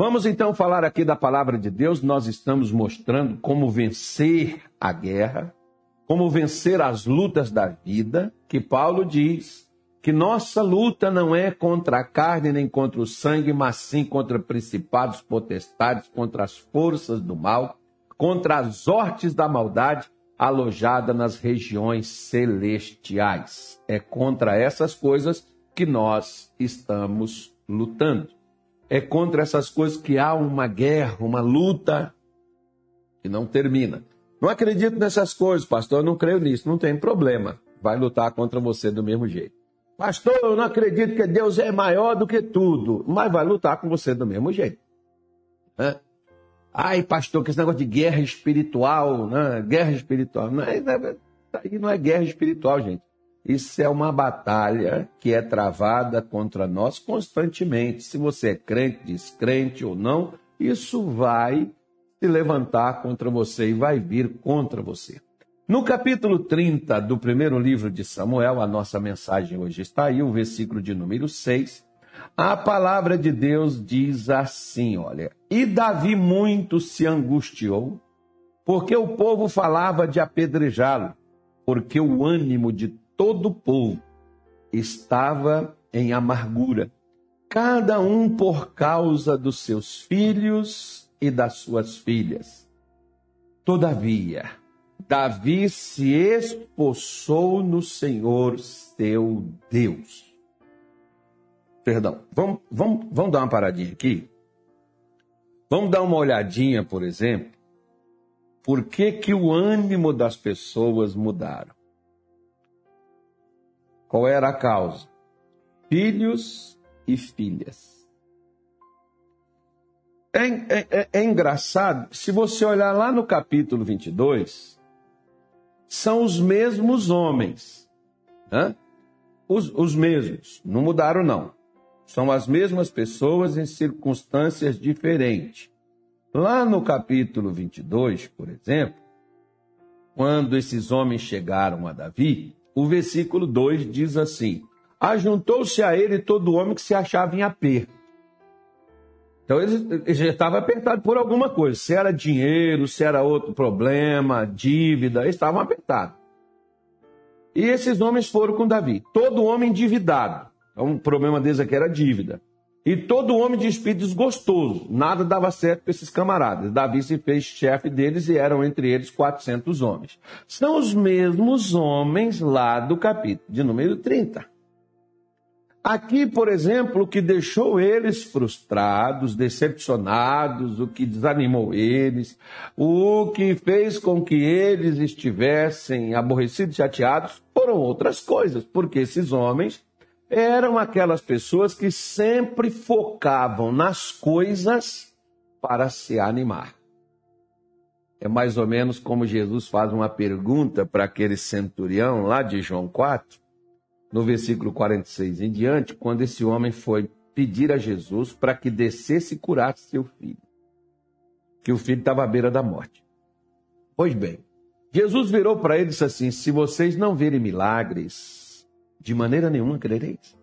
Vamos então falar aqui da palavra de Deus. Nós estamos mostrando como vencer a guerra, como vencer as lutas da vida, que Paulo diz que nossa luta não é contra a carne nem contra o sangue, mas sim contra principados, potestades, contra as forças do mal, contra as hortes da maldade alojada nas regiões celestiais. É contra essas coisas que nós estamos lutando. É contra essas coisas que há uma guerra, uma luta que não termina. Não acredito nessas coisas, pastor, eu não creio nisso. Não tem problema. Vai lutar contra você do mesmo jeito. Pastor, eu não acredito que Deus é maior do que tudo, mas vai lutar com você do mesmo jeito. Né? Ai, pastor, que esse negócio de guerra espiritual, né? guerra espiritual. Não é, não é, aí não é guerra espiritual, gente. Isso é uma batalha que é travada contra nós constantemente. Se você é crente, descrente ou não, isso vai se levantar contra você e vai vir contra você. No capítulo 30 do primeiro livro de Samuel, a nossa mensagem hoje está aí, o versículo de número 6. A palavra de Deus diz assim: olha, e Davi muito se angustiou, porque o povo falava de apedrejá-lo, porque o ânimo de todo o povo estava em amargura, cada um por causa dos seus filhos e das suas filhas. Todavia, Davi se espoçou no Senhor seu Deus. Perdão, vamos, vamos, vamos dar uma paradinha aqui? Vamos dar uma olhadinha, por exemplo, por que, que o ânimo das pessoas mudaram. Qual era a causa? Filhos e filhas. É, é, é, é engraçado, se você olhar lá no capítulo 22, são os mesmos homens. Né? Os, os mesmos, não mudaram, não. São as mesmas pessoas em circunstâncias diferentes. Lá no capítulo 22, por exemplo, quando esses homens chegaram a Davi, o versículo 2 diz assim: Ajuntou-se a ele todo homem que se achava em aperto então ele, ele já estava apertado por alguma coisa. Se era dinheiro, se era outro problema, dívida, eles estavam apertados. E esses homens foram com Davi. Todo homem endividado. Então, o problema deles aqui era dívida. E todo homem de espírito desgostoso. Nada dava certo para esses camaradas. Davi se fez chefe deles e eram entre eles 400 homens. São os mesmos homens lá do capítulo de número 30. Aqui, por exemplo, o que deixou eles frustrados, decepcionados, o que desanimou eles, o que fez com que eles estivessem aborrecidos, chateados, foram outras coisas, porque esses homens eram aquelas pessoas que sempre focavam nas coisas para se animar. É mais ou menos como Jesus faz uma pergunta para aquele centurião lá de João 4 no versículo 46 em diante, quando esse homem foi pedir a Jesus para que descesse e curasse seu filho. Que o filho estava à beira da morte. Pois bem, Jesus virou para ele e disse assim: Se vocês não verem milagres, de maneira nenhuma crereis.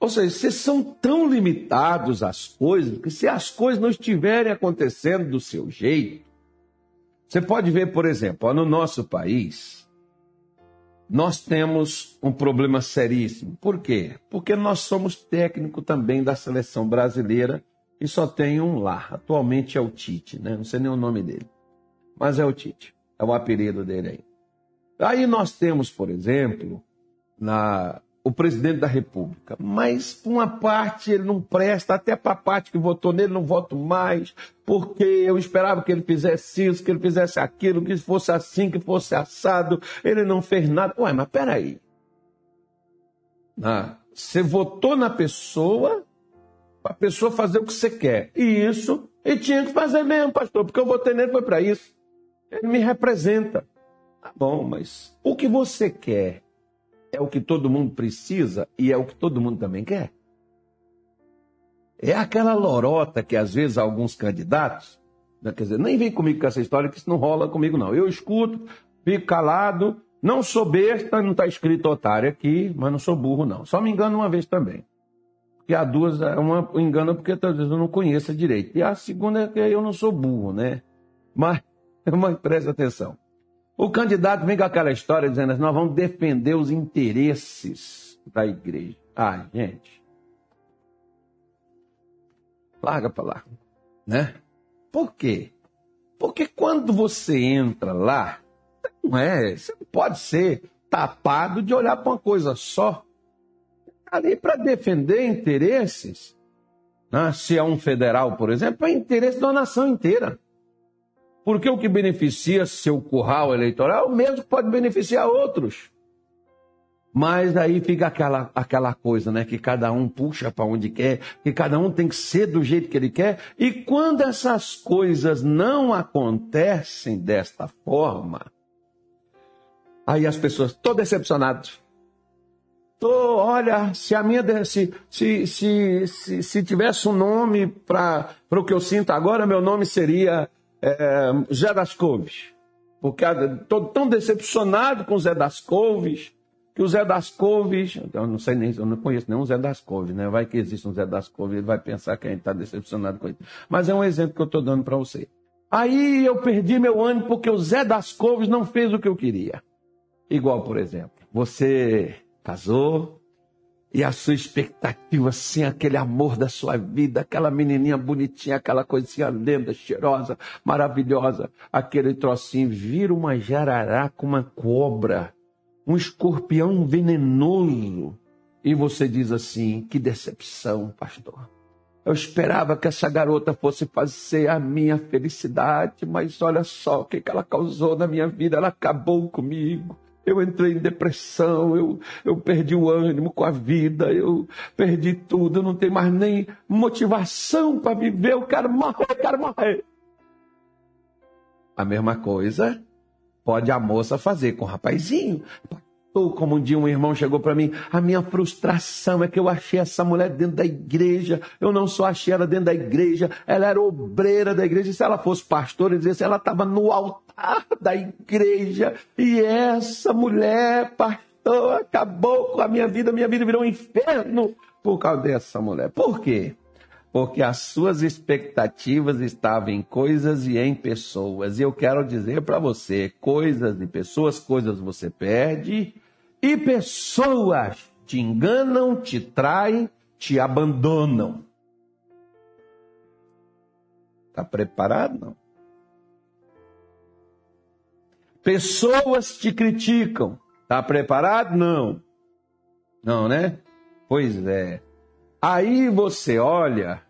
Ou seja, vocês são tão limitados às coisas que se as coisas não estiverem acontecendo do seu jeito, você pode ver, por exemplo, no nosso país, nós temos um problema seríssimo. Por quê? Porque nós somos técnico também da seleção brasileira e só tem um lá. Atualmente é o Tite, né? Não sei nem o nome dele. Mas é o Tite. É o apelido dele aí. Aí nós temos, por exemplo, na o presidente da República. Mas, uma parte, ele não presta, até para a parte que votou nele, não voto mais, porque eu esperava que ele fizesse isso, que ele fizesse aquilo, que fosse assim, que fosse assado. Ele não fez nada. Ué, mas peraí. Ah, você votou na pessoa para a pessoa fazer o que você quer. E isso, e tinha que fazer mesmo, pastor, porque eu votei nele foi para isso. Ele me representa. Tá bom, mas o que você quer é o que todo mundo precisa e é o que todo mundo também quer. É aquela lorota que às vezes alguns candidatos, né, quer dizer, nem vem comigo com essa história que isso não rola comigo não. Eu escuto, fico calado, não sou besta, não está escrito otário aqui, mas não sou burro não. Só me engano uma vez também. que a duas, uma engana porque talvez eu não conheça direito. E a segunda é que eu não sou burro, né? Mas, mas presta atenção. O candidato vem com aquela história dizendo assim, nós vamos defender os interesses da igreja. Ah, gente. Larga para lá, né? Por quê? Porque quando você entra lá, não é, você não pode ser tapado de olhar para uma coisa só ali para defender interesses. Né? Se é um federal, por exemplo, é interesse da nação inteira. Porque o que beneficia seu curral eleitoral, é mesmo pode beneficiar outros. Mas aí fica aquela, aquela coisa, né? Que cada um puxa para onde quer, que cada um tem que ser do jeito que ele quer. E quando essas coisas não acontecem desta forma, aí as pessoas, estou decepcionado. Tô, olha, se a minha se, se, se, se, se tivesse um nome para o que eu sinto agora, meu nome seria é, Zé das Couves. Porque estou tão decepcionado com o Zé das Couves, que o Zé das Couves, eu não sei nem, eu não conheço nenhum Zé das Couves, né? Vai que existe um Zé das Couves, ele vai pensar que a gente está decepcionado com ele. Mas é um exemplo que eu estou dando para você. Aí eu perdi meu ânimo porque o Zé das Couves não fez o que eu queria. Igual, por exemplo, você casou, e a sua expectativa, assim, aquele amor da sua vida, aquela menininha bonitinha, aquela coisinha linda, cheirosa, maravilhosa, aquele trocinho, vira uma jararaca, uma cobra, um escorpião venenoso. E você diz assim: que decepção, pastor. Eu esperava que essa garota fosse fazer a minha felicidade, mas olha só o que ela causou na minha vida, ela acabou comigo. Eu entrei em depressão, eu, eu perdi o ânimo com a vida, eu perdi tudo, eu não tenho mais nem motivação para viver, eu quero morrer, eu quero morrer. A mesma coisa pode a moça fazer com o rapazinho. Ou como um dia um irmão chegou para mim, a minha frustração é que eu achei essa mulher dentro da igreja, eu não só achei ela dentro da igreja, ela era obreira da igreja, e se ela fosse pastora, dizia assim, ela estava no altar da igreja, e essa mulher, pastor, acabou com a minha vida, minha vida virou um inferno por causa dessa mulher. Por quê? Porque as suas expectativas estavam em coisas e em pessoas. E eu quero dizer para você, coisas e pessoas, coisas você perde, e pessoas te enganam, te traem, te abandonam. Está preparado? Não. Pessoas te criticam. Está preparado? Não. Não, né? Pois é. Aí você olha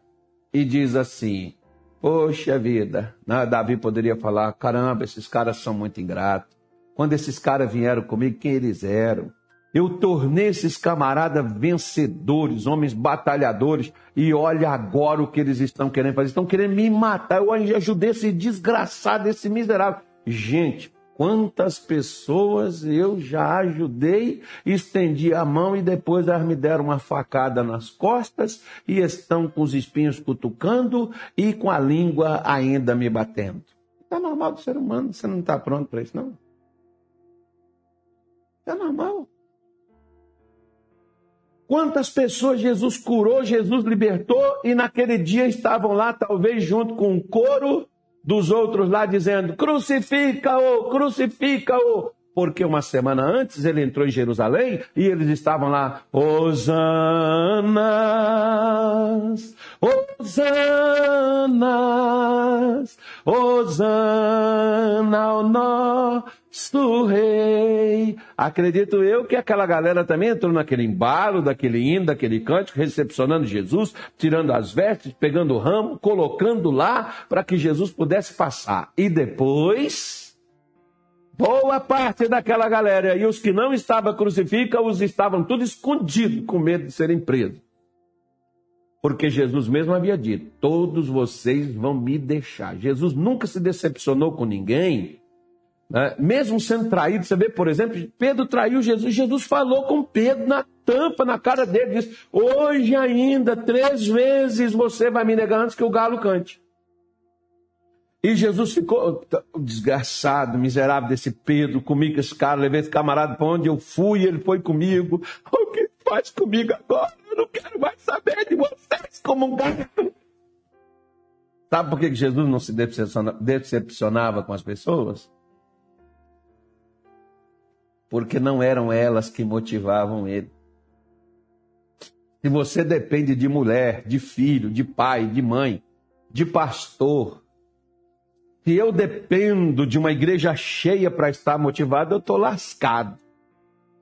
e diz assim: Poxa vida, né? Davi poderia falar: caramba, esses caras são muito ingratos. Quando esses caras vieram comigo, quem eles eram? Eu tornei esses camaradas vencedores, homens batalhadores, e olha agora o que eles estão querendo fazer. Estão querendo me matar. Eu ajudei esse desgraçado, esse miserável. Gente, quantas pessoas eu já ajudei, estendi a mão e depois elas me deram uma facada nas costas e estão com os espinhos cutucando e com a língua ainda me batendo. Está normal do ser humano, você não está pronto para isso, não? É normal. Quantas pessoas Jesus curou, Jesus libertou e naquele dia estavam lá, talvez junto com um coro dos outros lá dizendo: crucifica-o, crucifica-o. Porque uma semana antes ele entrou em Jerusalém e eles estavam lá, Osanas, Osanas, Osana ao nosso rei. Acredito eu que aquela galera também entrou naquele embalo, daquele hino, daquele cântico, recepcionando Jesus, tirando as vestes, pegando o ramo, colocando lá para que Jesus pudesse passar. E depois Boa parte daquela galera e os que não estavam crucificados estavam tudo escondidos, com medo de serem presos. Porque Jesus mesmo havia dito: todos vocês vão me deixar. Jesus nunca se decepcionou com ninguém, né? mesmo sendo traído. Você vê, por exemplo, Pedro traiu Jesus. Jesus falou com Pedro na tampa, na cara dele: disse, Hoje ainda, três vezes você vai me negar antes que o galo cante. E Jesus ficou desgraçado, miserável desse Pedro, comigo esse cara, levei esse camarada para onde eu fui, ele foi comigo. O que faz comigo agora? eu não quero mais saber de vocês como um gato. Sabe por que Jesus não se decepcionava com as pessoas? Porque não eram elas que motivavam ele. Se você depende de mulher, de filho, de pai, de mãe, de pastor, se eu dependo de uma igreja cheia para estar motivado, eu estou lascado.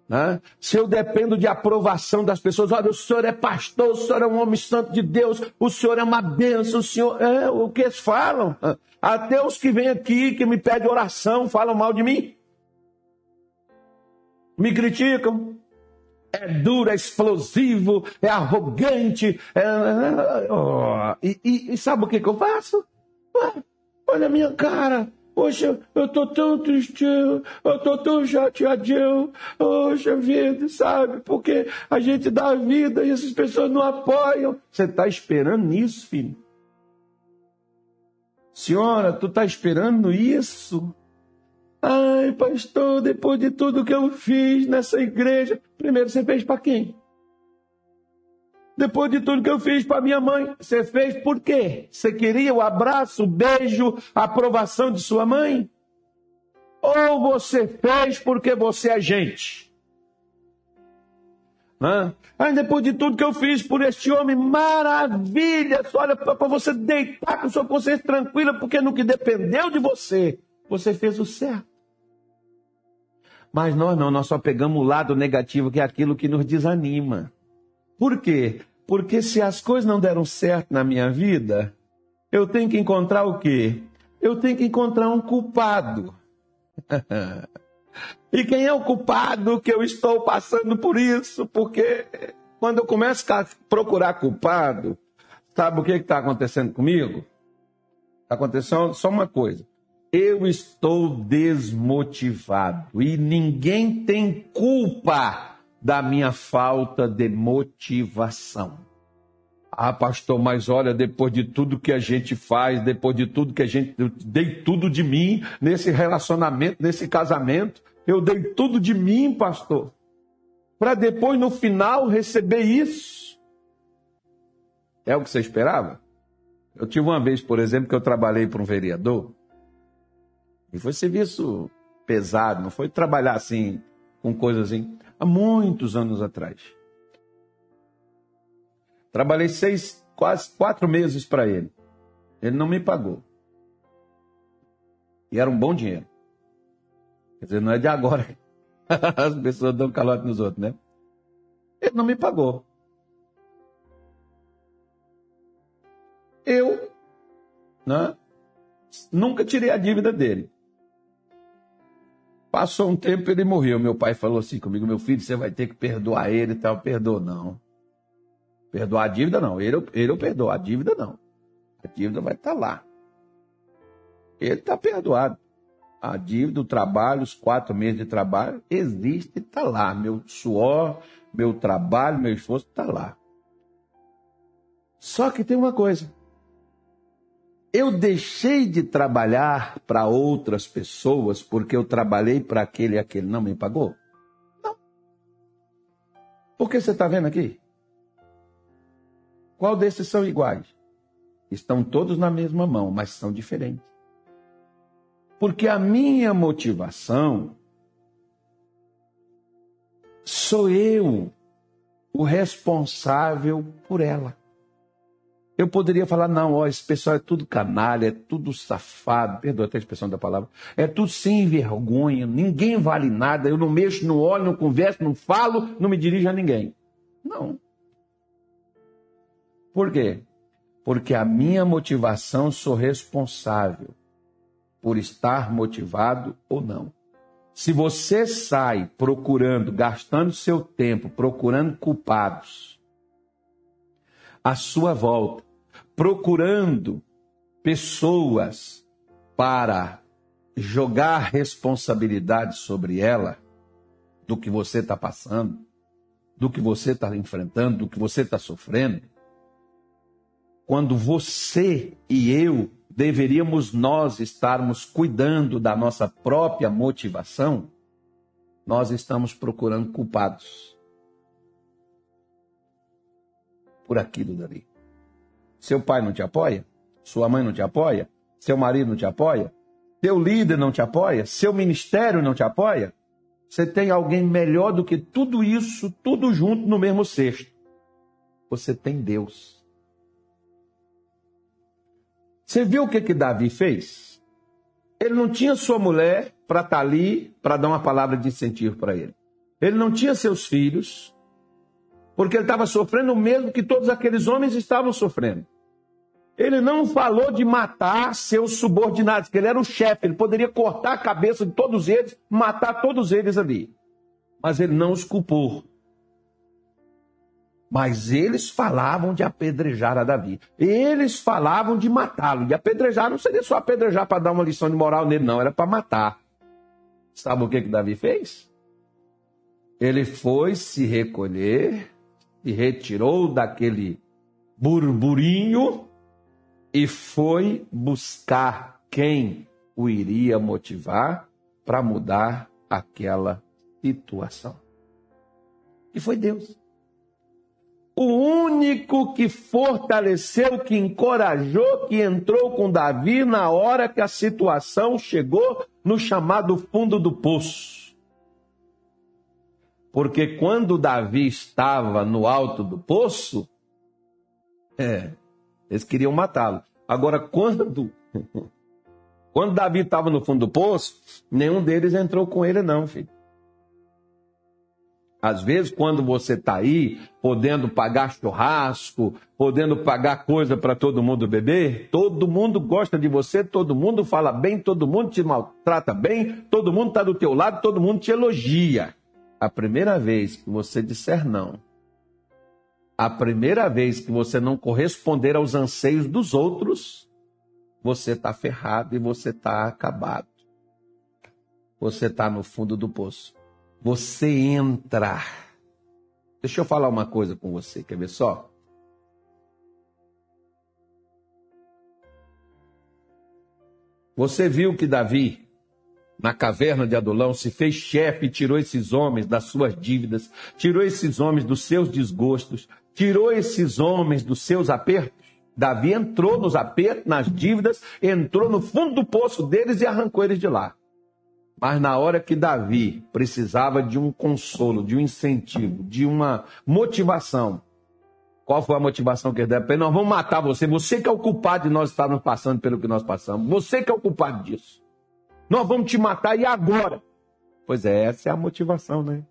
Né? Se eu dependo de aprovação das pessoas, olha, o senhor é pastor, o senhor é um homem santo de Deus, o senhor é uma bênção, o senhor é o que eles falam. Até os que vêm aqui, que me pedem oração, falam mal de mim. Me criticam. É duro, é explosivo, é arrogante. É... Oh. E, e, e, sabe o que, que eu faço? Olha a minha cara. Poxa, eu tô tão triste, eu tô tão chateadinho. Poxa vida, sabe? Porque a gente dá vida e essas pessoas não apoiam. Você tá esperando nisso, filho? Senhora, tu tá esperando isso? Ai, pastor, depois de tudo que eu fiz nessa igreja, primeiro você fez para quem? Depois de tudo que eu fiz para minha mãe, você fez por quê? Você queria o abraço, o beijo, a aprovação de sua mãe? Ou você fez porque você é gente? Aí depois de tudo que eu fiz por este homem, maravilha! Olha, para você deitar com sua consciência tranquila, porque no que dependeu de você, você fez o certo. Mas nós não, nós só pegamos o lado negativo, que é aquilo que nos desanima. Por quê? Porque se as coisas não deram certo na minha vida, eu tenho que encontrar o quê? Eu tenho que encontrar um culpado. e quem é o culpado que eu estou passando por isso? Porque quando eu começo a procurar culpado, sabe o que está acontecendo comigo? Está acontecendo só uma coisa. Eu estou desmotivado e ninguém tem culpa da minha falta de motivação. Ah, pastor, mas olha, depois de tudo que a gente faz, depois de tudo que a gente. Eu dei tudo de mim nesse relacionamento, nesse casamento. Eu dei tudo de mim, pastor. Para depois, no final, receber isso. É o que você esperava? Eu tive uma vez, por exemplo, que eu trabalhei para um vereador. E foi serviço pesado, não foi trabalhar assim, com coisas assim há muitos anos atrás. Trabalhei seis, quase quatro meses para ele. Ele não me pagou. E era um bom dinheiro. Quer dizer, não é de agora. As pessoas dão calote nos outros, né? Ele não me pagou. Eu né, nunca tirei a dívida dele. Passou um tempo, ele morreu. Meu pai falou assim comigo: meu filho, você vai ter que perdoar ele e tal. Perdoa, não. Perdoar a dívida, não. Ele, ele eu perdoo, a dívida, não. A dívida vai estar tá lá. Ele está perdoado. A dívida, o trabalho, os quatro meses de trabalho, existe e está lá. Meu suor, meu trabalho, meu esforço está lá. Só que tem uma coisa eu deixei de trabalhar para outras pessoas porque eu trabalhei para aquele e aquele não me pagou? Não. Por que você está vendo aqui? Qual desses são iguais? Estão todos na mesma mão, mas são diferentes. Porque a minha motivação sou eu o responsável por ela. Eu poderia falar, não, ó, esse pessoal é tudo canalha, é tudo safado, perdoa até a expressão da palavra, é tudo sem vergonha, ninguém vale nada, eu não mexo, não olho, não converso, não falo, não me dirijo a ninguém. Não. Por quê? Porque a minha motivação sou responsável por estar motivado ou não. Se você sai procurando, gastando seu tempo, procurando culpados à sua volta, procurando pessoas para jogar responsabilidade sobre ela do que você está passando, do que você está enfrentando, do que você está sofrendo, quando você e eu deveríamos nós estarmos cuidando da nossa própria motivação, nós estamos procurando culpados. por aquilo dali. Seu pai não te apoia? Sua mãe não te apoia? Seu marido não te apoia? Seu líder não te apoia? Seu ministério não te apoia? Você tem alguém melhor do que tudo isso, tudo junto no mesmo cesto. Você tem Deus. Você viu o que, que Davi fez? Ele não tinha sua mulher para estar tá ali para dar uma palavra de incentivo para ele. Ele não tinha seus filhos, porque ele estava sofrendo o mesmo que todos aqueles homens estavam sofrendo. Ele não falou de matar seus subordinados, que ele era o chefe, ele poderia cortar a cabeça de todos eles, matar todos eles ali. Mas ele não os culpou. Mas eles falavam de apedrejar a Davi. Eles falavam de matá-lo. De apedrejar não seria só apedrejar para dar uma lição de moral nele, não, era para matar. Sabe o que, que Davi fez? Ele foi se recolher, e retirou daquele burburinho e foi buscar quem o iria motivar para mudar aquela situação. E foi Deus. O único que fortaleceu, que encorajou, que entrou com Davi na hora que a situação chegou no chamado fundo do poço. Porque quando Davi estava no alto do poço, é, eles queriam matá-lo. Agora, quando quando Davi estava no fundo do poço, nenhum deles entrou com ele, não, filho. Às vezes, quando você está aí, podendo pagar churrasco, podendo pagar coisa para todo mundo beber, todo mundo gosta de você, todo mundo fala bem, todo mundo te maltrata bem, todo mundo está do teu lado, todo mundo te elogia. A primeira vez que você disser não, a primeira vez que você não corresponder aos anseios dos outros, você está ferrado e você está acabado. Você está no fundo do poço. Você entra. Deixa eu falar uma coisa com você, quer ver só? Você viu que Davi na caverna de Adulão, se fez chefe e tirou esses homens das suas dívidas, tirou esses homens dos seus desgostos, tirou esses homens dos seus apertos. Davi entrou nos apertos, nas dívidas, entrou no fundo do poço deles e arrancou eles de lá. Mas na hora que Davi precisava de um consolo, de um incentivo, de uma motivação, qual foi a motivação que ele deu? Nós vamos matar você. Você que é o culpado de nós estarmos passando pelo que nós passamos. Você que é o culpado disso. Nós vamos te matar e agora? Pois é, essa é a motivação, né?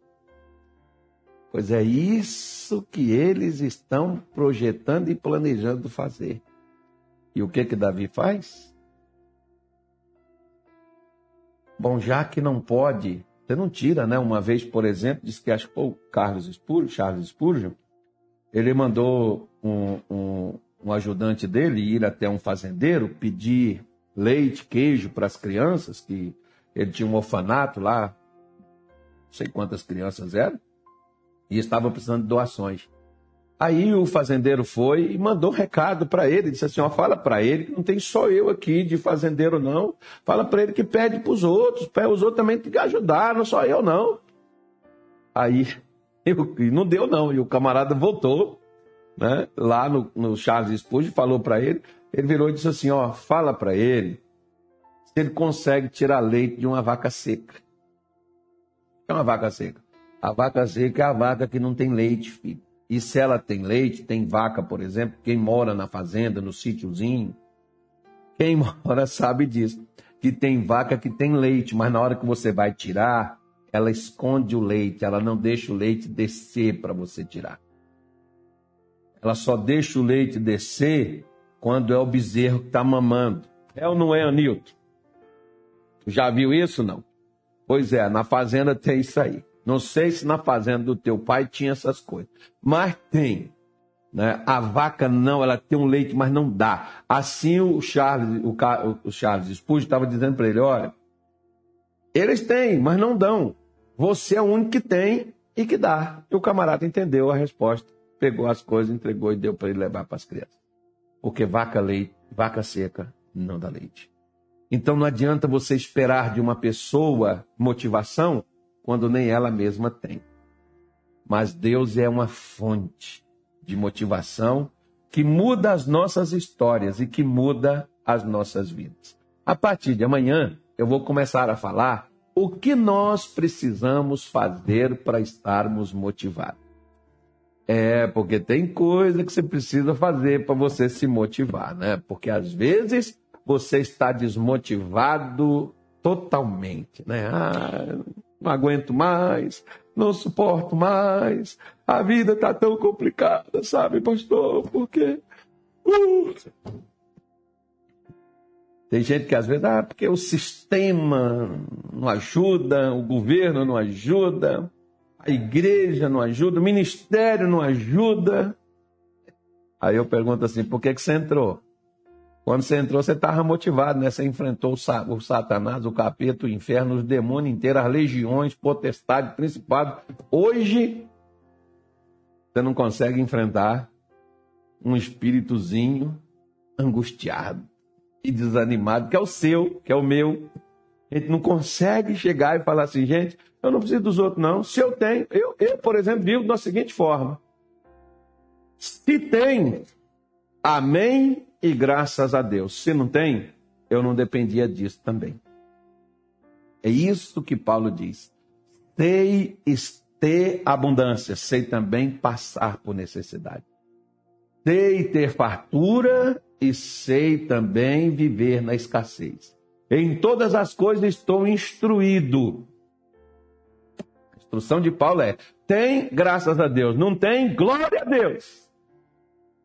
Pois é isso que eles estão projetando e planejando fazer. E o que que Davi faz? Bom, já que não pode, você não tira, né? Uma vez, por exemplo, disse que acho que o Carlos Spurgeon, Charles Spurgeon, ele mandou um, um, um ajudante dele ir até um fazendeiro pedir leite, queijo para as crianças, que ele tinha um orfanato lá, não sei quantas crianças eram, e estava precisando de doações. Aí o fazendeiro foi e mandou um recado para ele, disse assim, ó, fala para ele que não tem só eu aqui de fazendeiro não, fala para ele que pede para os outros, os outros também têm que ajudar, não só eu não. Aí, eu, não deu não, e o camarada voltou, né, lá no, no Charles Spurgeon, falou para ele, ele virou e disse assim: ó, fala para ele se ele consegue tirar leite de uma vaca seca. É uma vaca seca. A vaca seca é a vaca que não tem leite, filho. E se ela tem leite, tem vaca, por exemplo, quem mora na fazenda, no sítiozinho, quem mora sabe disso. Que tem vaca que tem leite, mas na hora que você vai tirar, ela esconde o leite, ela não deixa o leite descer para você tirar. Ela só deixa o leite descer quando é o bezerro que está mamando. É ou não é, Anilton? Já viu isso, não? Pois é, na fazenda tem isso aí. Não sei se na fazenda do teu pai tinha essas coisas, mas tem. Né? A vaca não, ela tem um leite, mas não dá. Assim o Charles, o, o Charles Spurgeon estava dizendo para ele, olha, eles têm, mas não dão. Você é o único que tem e que dá. E o camarada entendeu a resposta, pegou as coisas, entregou e deu para ele levar para as crianças porque vaca, leite, vaca seca não dá leite. Então não adianta você esperar de uma pessoa motivação quando nem ela mesma tem. Mas Deus é uma fonte de motivação que muda as nossas histórias e que muda as nossas vidas. A partir de amanhã, eu vou começar a falar o que nós precisamos fazer para estarmos motivados. É, porque tem coisa que você precisa fazer para você se motivar, né? Porque às vezes você está desmotivado totalmente, né? Ah, não aguento mais, não suporto mais, a vida está tão complicada, sabe, pastor? Porque. Uh... Tem gente que às vezes, ah, porque o sistema não ajuda, o governo não ajuda, a igreja não ajuda, o ministério não ajuda. Aí eu pergunto assim, por que, que você entrou? Quando você entrou, você estava motivado, né? Você enfrentou o Satanás, o capeta, o inferno, os demônios inteiros, as legiões, potestade, principado. Hoje, você não consegue enfrentar um espíritozinho angustiado e desanimado, que é o seu, que é o meu. A gente não consegue chegar e falar assim, gente, eu não preciso dos outros, não. Se eu tenho, eu, eu por exemplo, vivo da seguinte forma. Se tem, amém e graças a Deus. Se não tem, eu não dependia disso também. É isso que Paulo diz. Sei ter abundância, sei também passar por necessidade. Sei ter fartura e sei também viver na escassez. Em todas as coisas estou instruído. Instrução de Paulo é: tem, graças a Deus. Não tem, glória a Deus.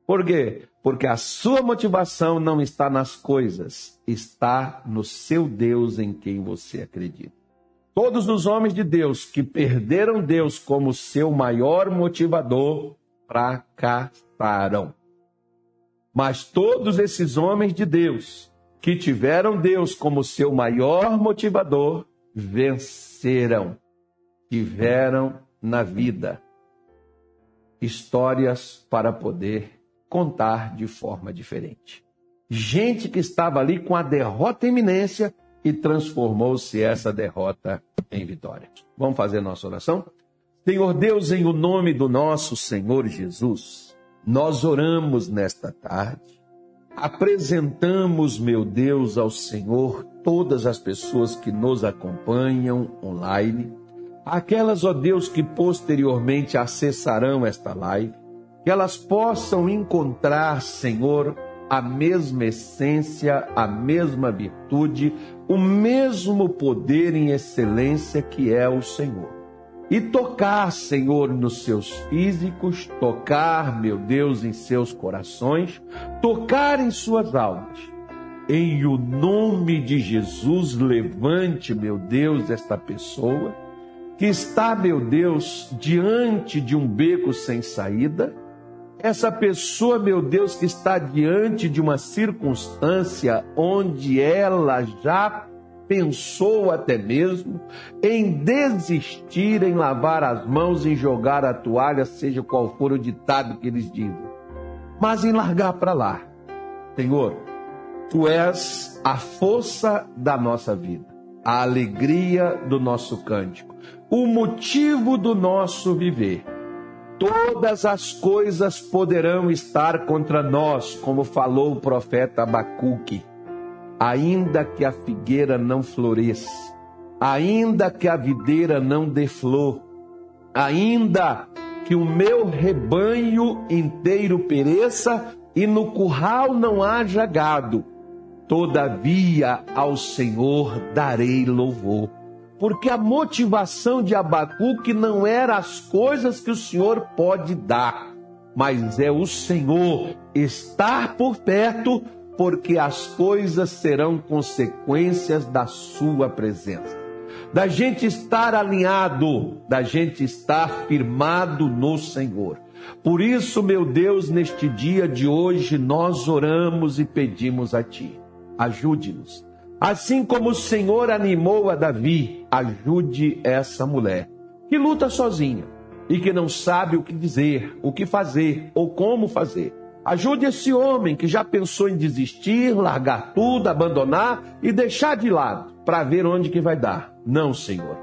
Por quê? Porque a sua motivação não está nas coisas, está no seu Deus em quem você acredita. Todos os homens de Deus que perderam Deus como seu maior motivador fracassaram. Mas todos esses homens de Deus que tiveram Deus como seu maior motivador venceram, tiveram na vida histórias para poder contar de forma diferente. Gente que estava ali com a derrota iminência e transformou-se essa derrota em vitória. Vamos fazer nossa oração? Senhor Deus, em o nome do nosso Senhor Jesus, nós oramos nesta tarde, apresentamos, meu Deus, ao Senhor todas as pessoas que nos acompanham online, aquelas, ó Deus, que posteriormente acessarão esta live, que elas possam encontrar, Senhor, a mesma essência, a mesma virtude, o mesmo poder em excelência que é o Senhor. E tocar, Senhor, nos seus físicos, tocar, meu Deus, em seus corações, tocar em suas almas. Em o nome de Jesus, levante, meu Deus, esta pessoa que está, meu Deus, diante de um beco sem saída? Essa pessoa, meu Deus, que está diante de uma circunstância onde ela já pensou até mesmo em desistir, em lavar as mãos, em jogar a toalha, seja qual for o ditado que eles dizem, mas em largar para lá. Senhor, tu és a força da nossa vida, a alegria do nosso cântico, o motivo do nosso viver todas as coisas poderão estar contra nós, como falou o profeta Abacuque. Ainda que a figueira não floresça, ainda que a videira não dê flor, ainda que o meu rebanho inteiro pereça e no curral não haja gado, todavia ao Senhor darei louvor porque a motivação de Abacuque não era as coisas que o Senhor pode dar, mas é o Senhor estar por perto, porque as coisas serão consequências da sua presença. Da gente estar alinhado, da gente estar firmado no Senhor. Por isso, meu Deus, neste dia de hoje, nós oramos e pedimos a Ti. Ajude-nos Assim como o Senhor animou a Davi, ajude essa mulher que luta sozinha e que não sabe o que dizer, o que fazer ou como fazer. Ajude esse homem que já pensou em desistir, largar tudo, abandonar e deixar de lado para ver onde que vai dar. Não, Senhor.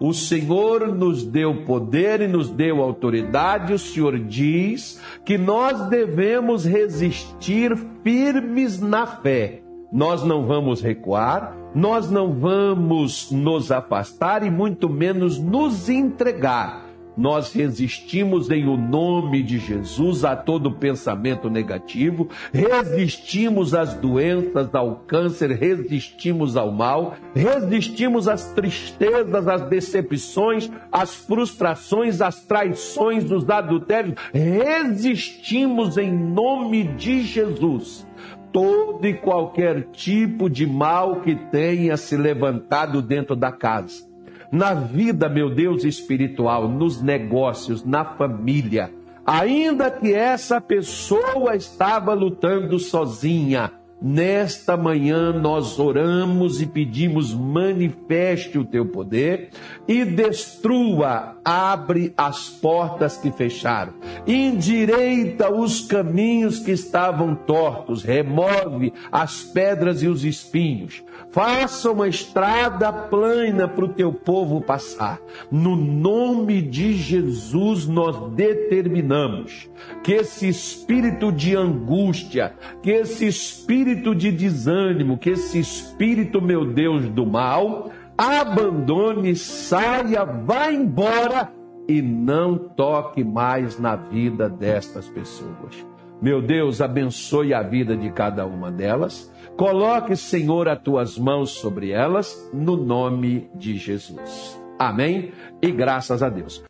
O Senhor nos deu poder e nos deu autoridade. O Senhor diz que nós devemos resistir firmes na fé. Nós não vamos recuar, nós não vamos nos afastar e muito menos nos entregar. Nós resistimos em o nome de Jesus a todo pensamento negativo, resistimos às doenças, ao câncer, resistimos ao mal, resistimos às tristezas, às decepções, às frustrações, às traições, dos adultérios, resistimos em nome de Jesus todo e qualquer tipo de mal que tenha se levantado dentro da casa na vida, meu Deus, espiritual, nos negócios, na família. Ainda que essa pessoa estava lutando sozinha, Nesta manhã nós oramos e pedimos: manifeste o teu poder e destrua, abre as portas que fecharam, endireita os caminhos que estavam tortos, remove as pedras e os espinhos, faça uma estrada plana para o teu povo passar. No nome de Jesus nós determinamos que esse espírito de angústia, que esse espírito de desânimo, que esse espírito, meu Deus, do mal, abandone, saia, vá embora e não toque mais na vida destas pessoas. Meu Deus, abençoe a vida de cada uma delas. Coloque, Senhor, as tuas mãos sobre elas, no nome de Jesus. Amém? E graças a Deus.